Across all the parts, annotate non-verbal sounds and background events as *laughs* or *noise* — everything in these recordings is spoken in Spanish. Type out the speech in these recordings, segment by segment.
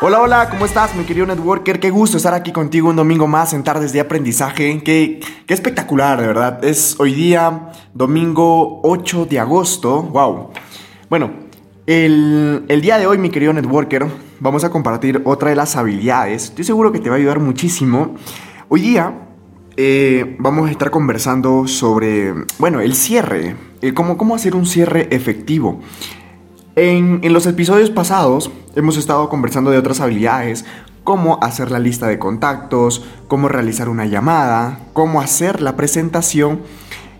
Hola, hola, ¿cómo estás, mi querido networker? Qué gusto estar aquí contigo un domingo más en Tardes de Aprendizaje. Qué, qué espectacular, de verdad. Es hoy día, domingo 8 de agosto. ¡Wow! Bueno, el, el día de hoy, mi querido networker, vamos a compartir otra de las habilidades. Estoy seguro que te va a ayudar muchísimo. Hoy día eh, vamos a estar conversando sobre, bueno, el cierre. eh, cómo, cómo hacer un cierre efectivo. En, los episodios pasados hemos estado conversando de otras habilidades, cómo hacer la lista de contactos, cómo realizar una llamada, cómo hacer la presentación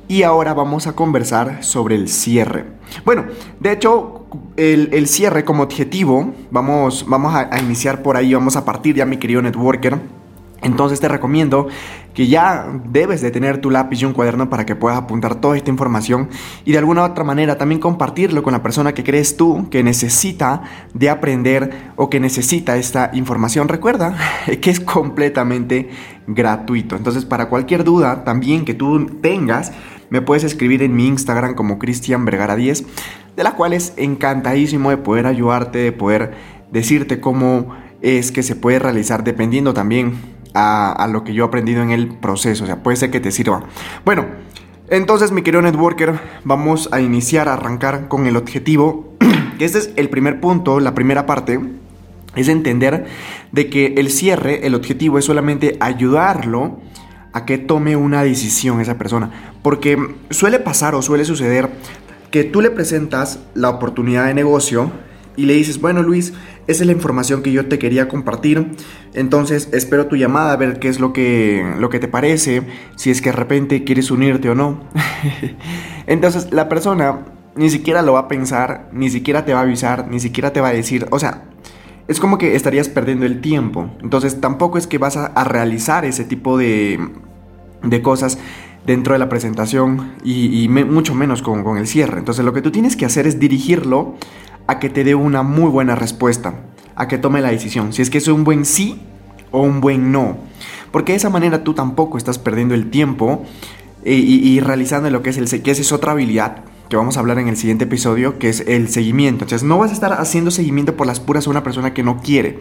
y ahora vamos a conversar sobre el cierre. Bueno, de hecho, el, el cierre como objetivo, vamos, vamos a, a iniciar por ahí, vamos a partir ya mi querido networker. Entonces te recomiendo que ya debes de tener tu lápiz y un cuaderno para que puedas apuntar toda esta información y de alguna u otra manera también compartirlo con la persona que crees tú que necesita de aprender o que necesita esta información. Recuerda *laughs* que es completamente gratuito. Entonces para cualquier duda también que tú tengas, me puedes escribir en mi Instagram como Cristian Vergara 10, de la cual es encantadísimo de poder ayudarte, de poder decirte cómo es que se puede realizar dependiendo también a, lo que yo he aprendido en el proceso. O sea, puede ser que te sirva. Bueno, entonces, mi querido networker, vamos a iniciar, a arrancar con el objetivo. *clears throat* que este es el primer punto, la primera parte. Es entender de que el cierre, el objetivo es solamente ayudarlo a que tome una decisión esa persona. Porque suele pasar o suele suceder que tú le presentas la oportunidad de negocio y le dices, bueno Luis, esa es la información que yo te quería compartir. Entonces espero tu llamada a ver qué es lo que, lo que te parece, si es que de repente quieres unirte o no. *laughs* Entonces la persona ni siquiera lo va a pensar, ni siquiera te va a avisar, ni siquiera te va a decir, o sea, es como que estarías perdiendo el tiempo. Entonces tampoco es que vas a, realizar ese tipo de, de, cosas dentro de la presentación y, y me, mucho menos con, con el cierre. Entonces lo que tú tienes que hacer es dirigirlo a que te dé una muy buena respuesta, a que tome la decisión, si es que es un buen sí o un buen no. Porque de esa manera tú tampoco estás perdiendo el tiempo y, y, y realizando lo que es el que esa es otra habilidad que vamos a hablar en el siguiente episodio, que es el seguimiento. Entonces no vas a estar haciendo seguimiento por las puras a una persona que no quiere.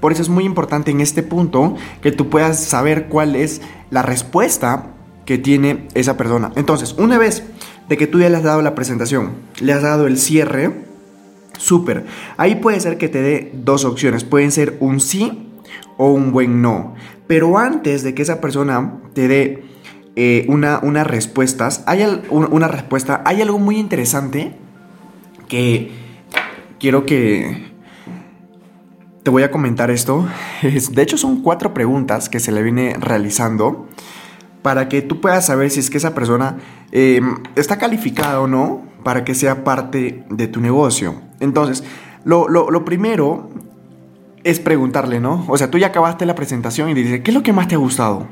Por eso es muy importante en este punto que tú puedas saber cuál es la respuesta que tiene esa persona. Entonces, una vez de que tú ya le has dado la presentación, le has dado el cierre, súper. Ahí puede ser que te dé dos opciones. Pueden ser un sí o un buen no. Pero antes de que esa persona te dé eh, una, unas respuestas, hay una respuesta, hay algo muy interesante que quiero que te voy a comentar esto. *laughs* De hecho, son cuatro preguntas que se le viene realizando para que tú puedas saber si es que esa persona eh, está calificada o no para que sea parte de tu negocio. Entonces, lo, lo, lo, primero es preguntarle, ¿no? O sea, tú ya acabaste la presentación y le dices, ¿qué es lo que más te ha gustado?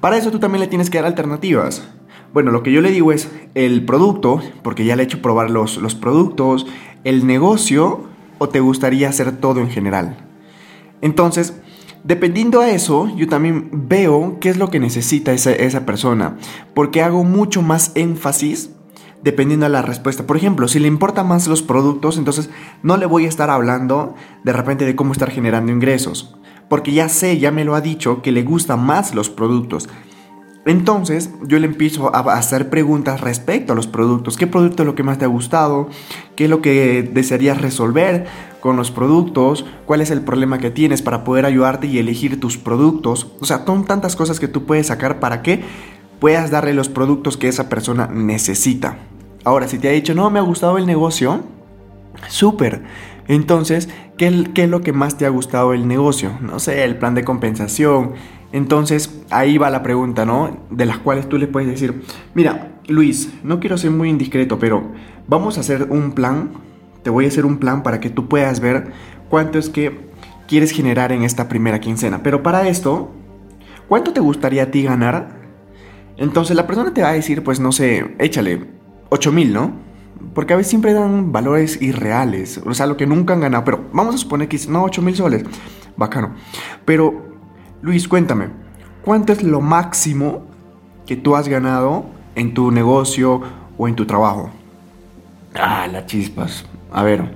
Para eso tú también le tienes que dar alternativas. Bueno, lo que yo le digo es el producto, porque ya le he hecho probar los, los productos, el negocio, o te gustaría hacer todo en general. Entonces, Dependiendo a eso, yo también veo qué es lo que necesita esa, esa, persona, porque hago mucho más énfasis dependiendo de la respuesta. Por ejemplo, si le importan más los productos, entonces no le voy a estar hablando de repente de cómo estar generando ingresos, porque ya sé, ya me lo ha dicho, que le gustan más los productos. Entonces yo le empiezo a hacer preguntas respecto a los productos. ¿Qué producto es lo que más te ha gustado? ¿Qué es lo que desearías resolver con los productos? ¿Cuál es el problema que tienes para poder ayudarte y elegir tus productos? O sea, son tantas cosas que tú puedes sacar para que puedas darle los productos que esa persona necesita. Ahora, si te ha dicho, no, me ha gustado el negocio, súper. Entonces, ¿qué, ¿qué, es lo que más te ha gustado del negocio? No sé, el plan de compensación. Entonces, ahí va la pregunta, ¿no? De las cuales tú le puedes decir, mira, Luis, no quiero ser muy indiscreto, pero vamos a hacer un plan. Te voy a hacer un plan para que tú puedas ver cuánto es que quieres generar en esta primera quincena. Pero para esto, ¿cuánto te gustaría a ti ganar? Entonces la persona te va a decir, pues no sé, échale 8 mil, ¿no? Porque a veces siempre dan valores irreales, o sea, lo que nunca han ganado. Pero vamos a suponer que no, 8 mil soles. Bacano. Pero, Luis, cuéntame, ¿cuánto es lo máximo que tú has ganado en tu negocio o en tu trabajo? Ah, las chispas. A ver,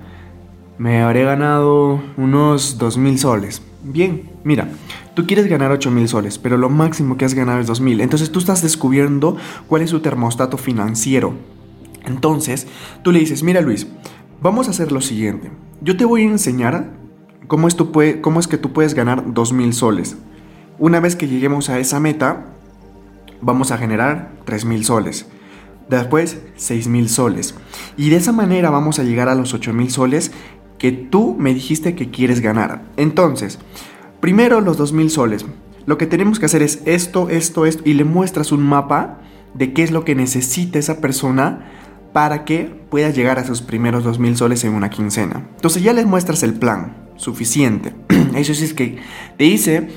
me habré ganado unos 2 mil soles. Bien, mira, tú quieres ganar 8 mil soles, pero lo máximo que has ganado es 2 mil. Entonces tú estás descubriendo cuál es su termostato financiero. Entonces, tú le dices, mira Luis, vamos a hacer lo siguiente. Yo te voy a enseñar cómo es, cómo es que tú puedes ganar 2 mil soles. Una vez que lleguemos a esa meta, vamos a generar 3 mil soles. Después, 6 mil soles. Y de esa manera vamos a llegar a los 8 mil soles que tú me dijiste que quieres ganar. Entonces, primero los 2 mil soles. Lo que tenemos que hacer es esto, esto, esto. Y le muestras un mapa de qué es lo que necesita esa persona para que pueda llegar a sus primeros 2 mil soles en una quincena. Entonces ya les muestras el plan suficiente. *clears throat* Eso sí es que te dice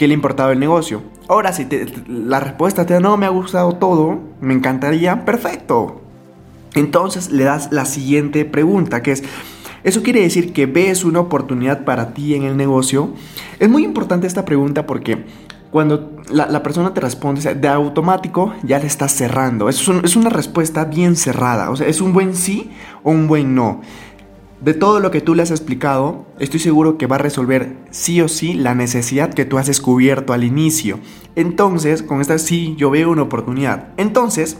que le importaba el negocio. Ahora, si la respuesta te da no, me ha gustado todo, me encantaría, perfecto. Entonces le das la siguiente pregunta, que es, ¿eso quiere decir que ves una oportunidad para ti en el negocio? Es muy importante esta pregunta porque cuando la, persona te responde, de automático ya le estás cerrando. Es, es una respuesta bien cerrada. O sea, es un buen sí o un buen no. De todo lo que tú le has explicado, estoy seguro que va a resolver sí o sí la necesidad que tú has descubierto al inicio. Entonces, con esta sí, yo veo una oportunidad. Entonces,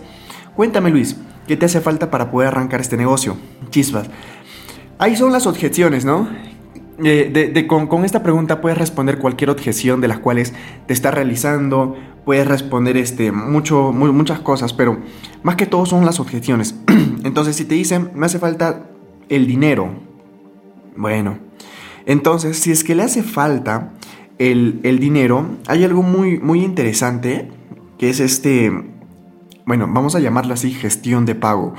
cuéntame Luis, ¿qué te hace falta para poder arrancar este negocio? Chispas. Ahí son las objeciones, ¿no? de, con, esta pregunta puedes responder cualquier objeción de las cuales te está realizando, puedes responder este, mucho, muchas cosas, pero más que todo son las objeciones. *clears throat* Entonces, si te dicen, me hace falta el dinero, bueno, entonces, si es que le hace falta el, el dinero, hay algo muy, muy interesante que es este, bueno, vamos a llamarlo así, gestión de pago.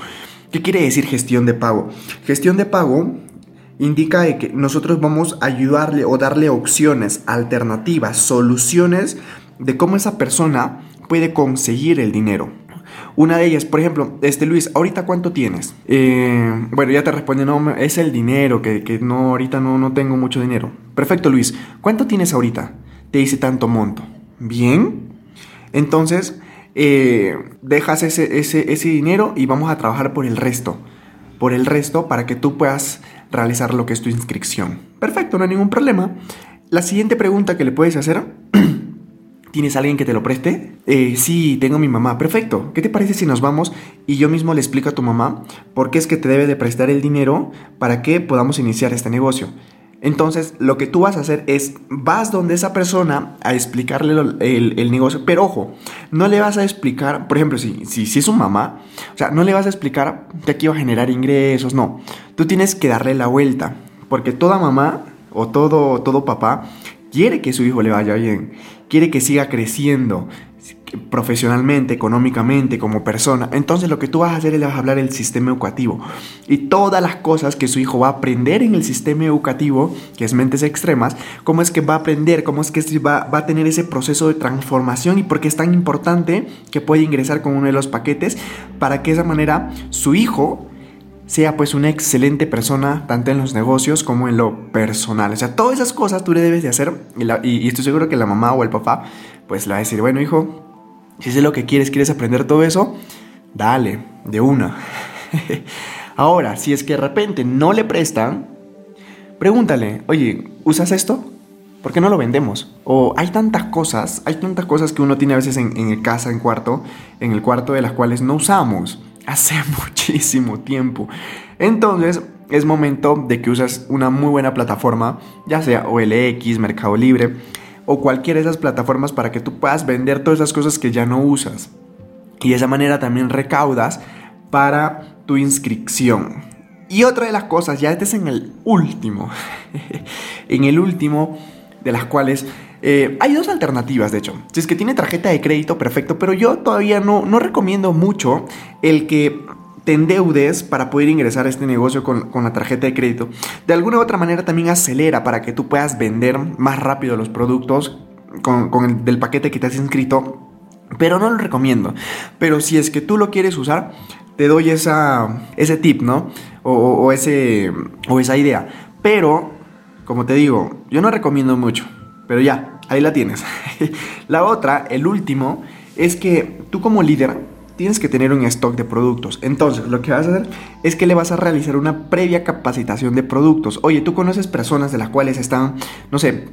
¿Qué quiere decir gestión de pago? Gestión de pago indica que nosotros vamos a ayudarle o darle opciones, alternativas, soluciones de cómo esa persona puede conseguir el dinero. Una de ellas, por ejemplo, este Luis, ¿ahorita cuánto tienes? Eh, bueno, ya te responde, no, es el dinero, que, no, ahorita no, no tengo mucho dinero. Perfecto, Luis, ¿cuánto tienes ahorita? Te dice tanto monto. Bien. Entonces, eh, dejas ese, ese, ese dinero y vamos a trabajar por el resto. Por el resto para que tú puedas realizar lo que es tu inscripción. Perfecto, no hay ningún problema. La siguiente pregunta que le puedes hacer, *clears throat* ¿tienes alguien que te lo preste? Eh, sí, tengo mi mamá. Perfecto. ¿Qué te parece si nos vamos y yo mismo le explico a tu mamá por qué es que te debe de prestar el dinero para que podamos iniciar este negocio? Entonces, lo que tú vas a hacer es, vas donde esa persona a explicarle el, negocio, pero ojo, no le vas a explicar, por ejemplo, si, si, es su mamá, o sea, no le vas a explicar que aquí va a generar ingresos, no, tú tienes que darle la vuelta, porque toda mamá o todo, todo papá quiere que su hijo le vaya bien, quiere que siga creciendo, profesionalmente, económicamente, como persona. Entonces lo que tú vas a hacer es le vas a hablar del sistema educativo. Y todas las cosas que su hijo va a aprender en el sistema educativo, que es mentes extremas, cómo es que va a aprender, cómo es que va, a tener ese proceso de transformación y por qué es tan importante que puede ingresar con uno de los paquetes para que de esa manera su hijo sea pues una excelente persona tanto en los negocios como en lo personal. O sea, todas esas cosas tú le debes de hacer y, estoy seguro que la mamá o el papá pues le va a decir, bueno hijo, si es lo que quieres, quieres aprender todo eso, dale, de una. *laughs* Ahora, si es que de repente no le prestan, pregúntale, oye, ¿usas esto? ¿Por qué no lo vendemos? O hay tantas cosas, hay tantas cosas que uno tiene a veces en, en casa, en cuarto, en el cuarto de las cuales no usamos hace *laughs* muchísimo tiempo. Entonces, es momento de que usas una muy buena plataforma, ya sea OLX, Mercado Libre, o cualquiera de esas plataformas para que tú puedas vender todas esas cosas que ya no usas. Y de esa manera también recaudas para tu inscripción. Y otra de las cosas, ya este es en el último, *laughs* en el último de las cuales eh, hay dos alternativas, de hecho. Si es que tiene tarjeta de crédito, perfecto, pero yo todavía no, no recomiendo mucho el que te endeudes para poder ingresar a este negocio con, la tarjeta de crédito. De alguna u otra manera también acelera para que tú puedas vender más rápido los productos con, el del paquete que te has inscrito. Pero no lo recomiendo. Pero si es que tú lo quieres usar, te doy esa, ese tip, ¿no? O ese, o esa idea. Pero, como te digo, yo no recomiendo mucho. Pero ya, ahí la tienes. *laughs* la otra, el último, es que tú como líder tienes que tener un stock de productos. Entonces, lo que vas a hacer es que le vas a realizar una previa capacitación de productos. Oye, tú conoces personas de las cuales están, no sé,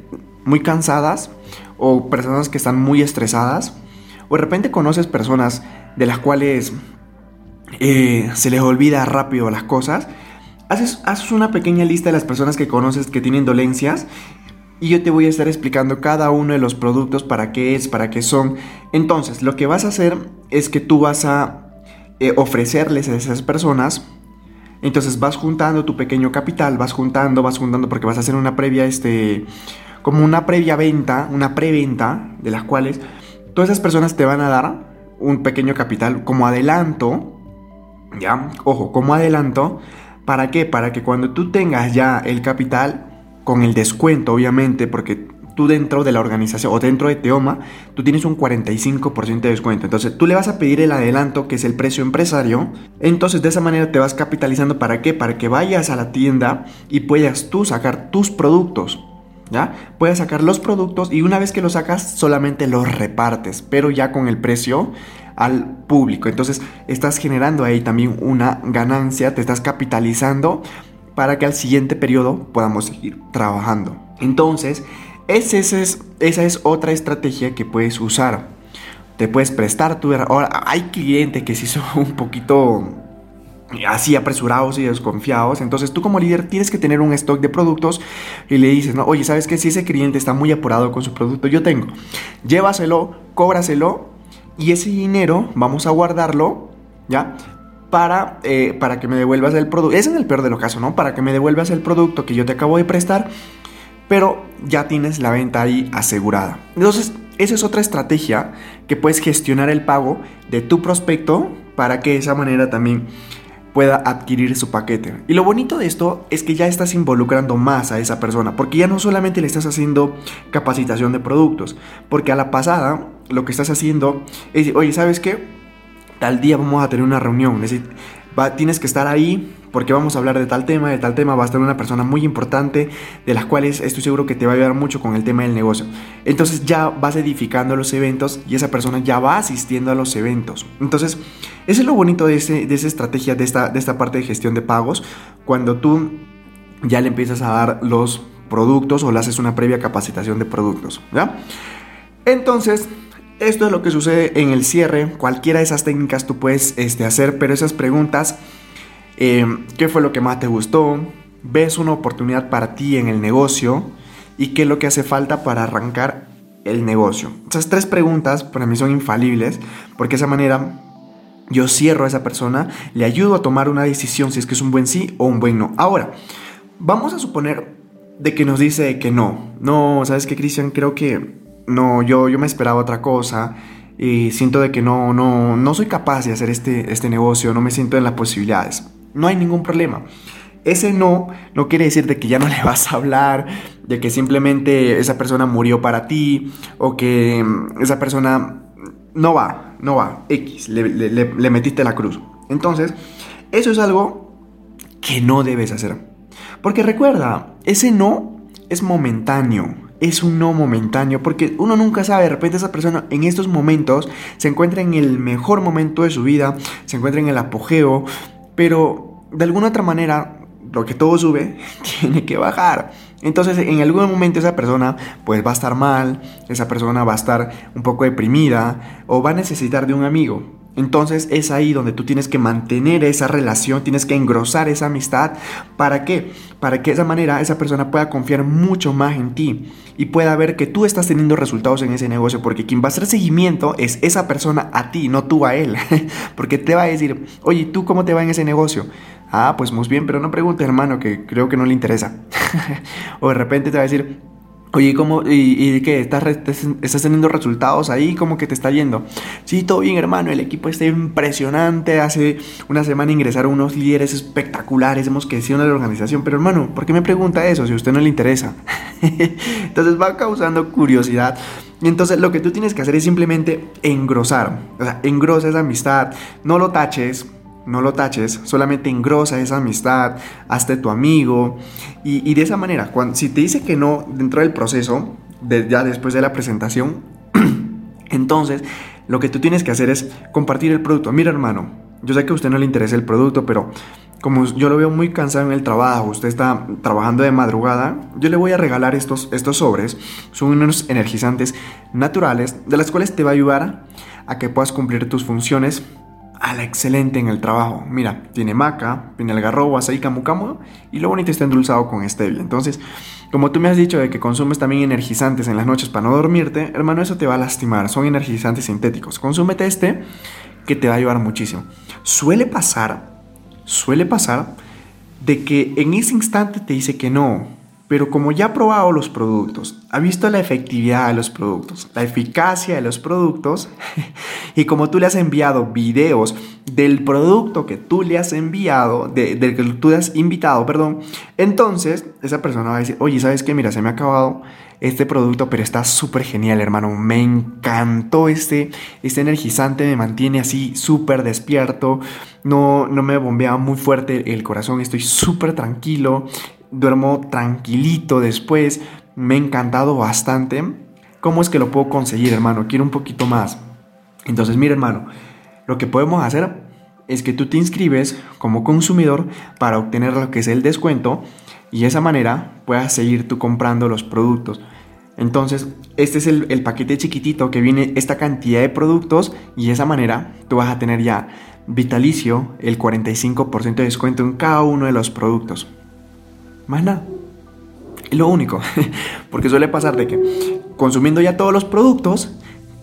muy cansadas o personas que están muy estresadas. O de repente conoces personas de las cuales eh, se les olvida rápido las cosas. Haces, haces una pequeña lista de las personas que conoces que tienen dolencias y yo te voy a estar explicando cada uno de los productos para qué es, para qué son. Entonces, lo que vas a hacer es que tú vas a eh, ofrecerles a esas personas. Entonces vas juntando tu pequeño capital, vas juntando, vas juntando porque vas a hacer una previa, este, como una previa venta, una preventa, de las cuales todas esas personas te van a dar un pequeño capital como adelanto, ¿ya? Ojo, como adelanto, ¿para qué? Para que cuando tú tengas ya el capital, con el descuento, obviamente, porque tú dentro de la organización o dentro de Teoma, tú tienes un 45% de descuento. Entonces tú le vas a pedir el adelanto, que es el precio empresario. Entonces de esa manera te vas capitalizando. ¿Para qué? Para que vayas a la tienda y puedas tú sacar tus productos. ¿Ya? Puedes sacar los productos y una vez que los sacas solamente los repartes, pero ya con el precio al público. Entonces estás generando ahí también una ganancia, te estás capitalizando para que al siguiente periodo podamos seguir trabajando. Entonces, esa es otra estrategia que puedes usar. Te puedes prestar tu... Ahora, hay clientes que sí son *laughs* un poquito así apresurados y desconfiados. Entonces tú como líder tienes que tener un stock de productos y le dices, no, oye, ¿sabes qué? Si ese cliente está muy apurado con su producto, yo tengo. Llévaselo, cóbraselo y ese dinero vamos a guardarlo, ¿ya? Para, eh, para que me devuelvas el producto. Es en el peor de los casos, ¿no? Para que me devuelvas el producto que yo te acabo de prestar, pero ya tienes la venta ahí asegurada. Entonces, esa es otra estrategia que puedes gestionar el pago de tu prospecto para que de esa manera también pueda adquirir su paquete. Y lo bonito de esto es que ya estás involucrando más a esa persona, porque ya no solamente le estás haciendo capacitación de productos, porque a la pasada lo que estás haciendo es, oye, ¿sabes qué? Tal día vamos a tener una reunión, es decir, tienes que estar ahí porque vamos a hablar de tal tema, de tal tema, va a estar una persona muy importante, de las cuales estoy seguro que te va a ayudar mucho con el tema del negocio. Entonces ya vas edificando los eventos y esa persona ya va asistiendo a los eventos. Entonces, eso es lo bonito de, esa estrategia, de esta, de esta parte de gestión de pagos, cuando tú ya le empiezas a dar los productos o le haces una previa capacitación de productos. ¿ya? Entonces, esto es lo que sucede en el cierre. Cualquiera de esas técnicas tú puedes este, hacer, pero esas preguntas, eh, ¿qué fue lo que más te gustó? ¿Ves una oportunidad para ti en el negocio? ¿Y qué es lo que hace falta para arrancar el negocio? Esas tres preguntas para mí son infalibles, porque de esa manera yo cierro a esa persona, le ayudo a tomar una decisión si es que es un buen sí o un buen no. Ahora, vamos a suponer de que nos dice que no. No, ¿sabes qué, Cristian? Creo que no, yo, yo me esperaba otra cosa y siento de que no, no, no soy capaz de hacer este, este negocio, no me siento en las posibilidades. No hay ningún problema. Ese no no quiere decir de que ya no le vas a hablar, de que simplemente esa persona murió para ti o que mm, esa persona no va, no va, X, le, le- le- le metiste la cruz. Entonces, eso es algo que no debes hacer. Porque recuerda, ese no es momentáneo. Es un no momentáneo. Porque uno nunca sabe. De repente esa persona en estos momentos se encuentra en el mejor momento de su vida. Se encuentra en el apogeo. Pero de alguna otra manera, lo que todo sube, *laughs* tiene que bajar. Entonces en algún momento esa persona pues va a estar mal. Esa persona va a estar un poco deprimida. O va a necesitar de un amigo. Entonces es ahí donde tú tienes que mantener esa relación, tienes que engrosar esa amistad. ¿Para qué? Para que de esa manera esa persona pueda confiar mucho más en ti y pueda ver que tú estás teniendo resultados en ese negocio. Porque quien va a hacer seguimiento es esa persona a ti, no tú a él. *laughs* porque te va a decir, oye, ¿tú cómo te va en ese negocio? Ah, pues muy bien, pero no preguntes, hermano, que creo que no le interesa. *laughs* o de repente te va a decir, Oye, ¿cómo? ¿Y, y qué? ¿Estás, ¿Estás teniendo resultados ahí? ¿Cómo que te está yendo? Sí, todo bien, hermano. El equipo está impresionante. Hace una semana ingresaron unos líderes espectaculares. Hemos crecido en la organización. Pero, hermano, ¿por qué me pregunta eso si a usted no le interesa? *laughs* entonces va causando curiosidad. Y entonces lo que tú tienes que hacer es simplemente engrosar. O sea, engrosa esa amistad. No lo taches. No lo taches, solamente engrosa esa amistad, hazte tu amigo y, de esa manera, cuando, si te dice que no dentro del proceso, ya después de la presentación, *clears throat* entonces lo que tú tienes que hacer es compartir el producto. Mira hermano, yo sé que a usted no le interesa el producto, pero como yo lo veo muy cansado en el trabajo, usted está trabajando de madrugada, yo le voy a regalar estos, estos sobres. Son unos energizantes naturales de las cuales te va a ayudar a que puedas cumplir tus funciones a la excelente en el trabajo. Mira, tiene maca, tiene algarrobo, azaí, camu camu y lo bonito está endulzado con stevia. Entonces, como tú me has dicho de que consumes también energizantes en las noches para no dormirte, hermano, eso te va a lastimar. Son energizantes sintéticos. Consúmete este que te va a ayudar muchísimo. Suele pasar, suele pasar de que en ese instante te dice que no, pero como ya ha probado los productos, ha visto la efectividad de los productos, la eficacia de los productos, *laughs* y como tú le has enviado videos del producto que tú le has enviado, del que tú le has invitado, perdón, entonces esa persona va a decir, oye, ¿sabes qué? Mira, se me ha acabado este producto, pero está súper genial, hermano. Me encantó este, este energizante, me mantiene así súper despierto, no, no me bombea muy fuerte el corazón, estoy súper tranquilo duermo tranquilito después, me ha encantado bastante. ¿Cómo es que lo puedo conseguir, hermano? Quiero un poquito más. Entonces, mira, hermano, lo que podemos hacer es que tú te inscribes como consumidor para obtener lo que es el descuento y de esa manera puedas seguir tú comprando los productos. Entonces, este es el, el, paquete chiquitito que viene esta cantidad de productos y de esa manera tú vas a tener ya vitalicio el 45% de descuento en cada uno de los productos. Más nada. lo único. *laughs* Porque suele pasar de que consumiendo ya todos los productos,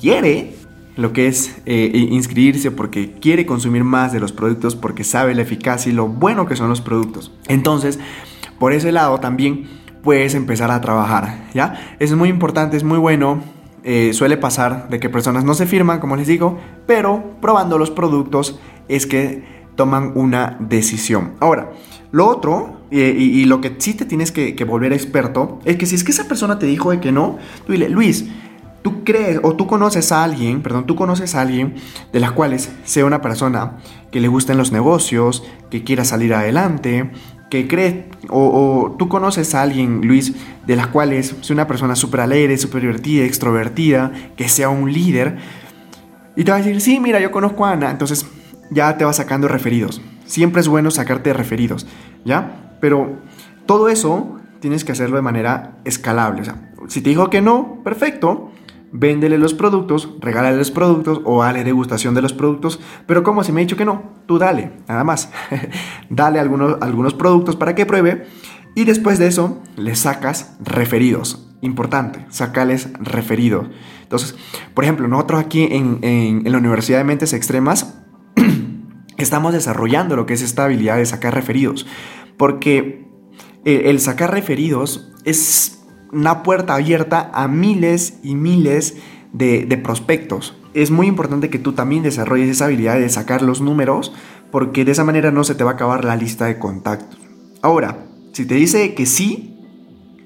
quiere lo que es eh, inscribirse porque quiere consumir más de los productos porque sabe la eficacia y lo bueno que son los productos. Entonces, por ese lado también puedes empezar a trabajar, ¿ya? Es muy importante, es muy bueno. Eh, suele pasar de que personas no se firman, como les digo, pero probando los productos es que toman una decisión. Ahora, lo otro, y, lo que sí te tienes que, volver experto, es que si es que esa persona te dijo de que no, tú dile, Luis, tú crees o tú conoces a alguien, perdón, tú conoces a alguien de las cuales sea una persona que le gusten los negocios, que quiera salir adelante, que cree, o, tú conoces a alguien, Luis, de las cuales sea una persona súper alegre, súper divertida, extrovertida, que sea un líder, y te va a decir, sí, mira, yo conozco a Ana, entonces ya te va sacando referidos. Siempre es bueno sacarte referidos, ¿ya? Pero todo eso tienes que hacerlo de manera escalable. O sea, si te dijo que no, perfecto. Véndele los productos, regálale los productos o dale degustación de los productos. Pero como si me ha dicho que no, tú dale, nada más. *laughs* dale algunos, algunos productos para que pruebe. Y después de eso, le sacas referidos. Importante, sacales referidos. Entonces, por ejemplo, nosotros aquí en, en la Universidad de Mentes Extremas estamos desarrollando lo que es esta habilidad de sacar referidos. Porque el sacar referidos es una puerta abierta a miles y miles de, prospectos. Es muy importante que tú también desarrolles esa habilidad de sacar los números porque de esa manera no se te va a acabar la lista de contactos. Ahora, si te dice que sí,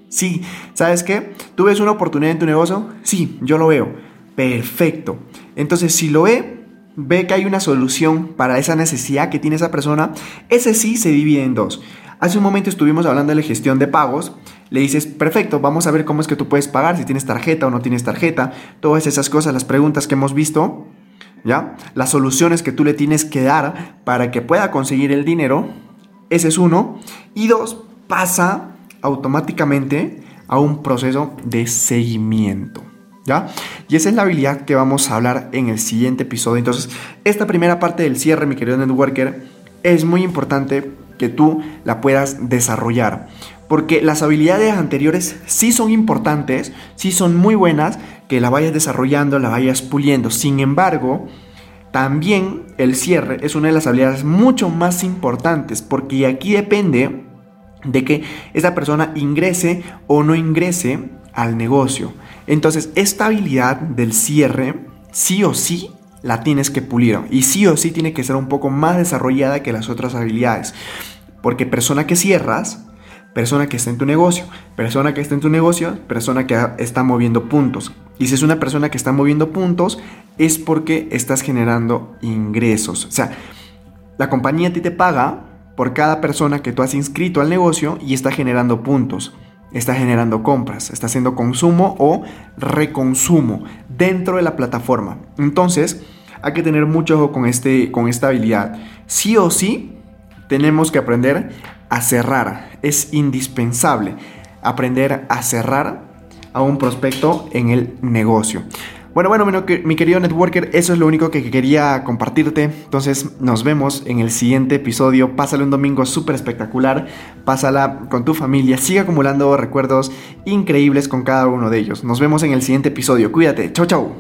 sí, ¿sabes qué? ¿Tú ves una oportunidad en tu negocio? Sí, yo lo veo. Perfecto. Entonces, si lo ve, ve que hay una solución para esa necesidad que tiene esa persona, ese sí se divide en dos. Hace un momento estuvimos hablando de la gestión de pagos. Le dices, perfecto, vamos a ver cómo es que tú puedes pagar, si tienes tarjeta o no tienes tarjeta, todas esas cosas, las preguntas que hemos visto, ¿ya? Las soluciones que tú le tienes que dar para que pueda conseguir el dinero, ese es uno. Y dos, pasa automáticamente a un proceso de seguimiento. ¿Ya? Y esa es la habilidad que vamos a hablar en el siguiente episodio. Entonces, esta primera parte del cierre, mi querido networker, es muy importante que tú la puedas desarrollar. Porque las habilidades anteriores sí son importantes, sí son muy buenas, que la vayas desarrollando, la vayas puliendo. Sin embargo, también el cierre es una de las habilidades mucho más importantes, porque aquí depende de que esa persona ingrese o no ingrese al negocio. Entonces, esta habilidad del cierre, sí o sí, la tienes que pulir. Y sí o sí tiene que ser un poco más desarrollada que las otras habilidades. Porque persona que cierras, persona que está en tu negocio, persona que está en tu negocio, persona que está moviendo puntos. Y si es una persona que está moviendo puntos, es porque estás generando ingresos. O sea, La compañía a ti te paga por cada persona que tú has inscrito al negocio y está generando puntos, está generando compras, está haciendo consumo o reconsumo dentro de la plataforma. Entonces, hay que tener mucho ojo con, este, con esta habilidad. Sí o sí, tenemos que aprender a cerrar. Es indispensable aprender a cerrar a un prospecto en el negocio. Bueno, bueno, mi querido networker, eso es lo único que quería compartirte. Entonces nos vemos en el siguiente episodio. Pásale un domingo súper espectacular. Pásala con tu familia. Sigue acumulando recuerdos increíbles con cada uno de ellos. Nos vemos en el siguiente episodio. Cuídate. Chau, chau.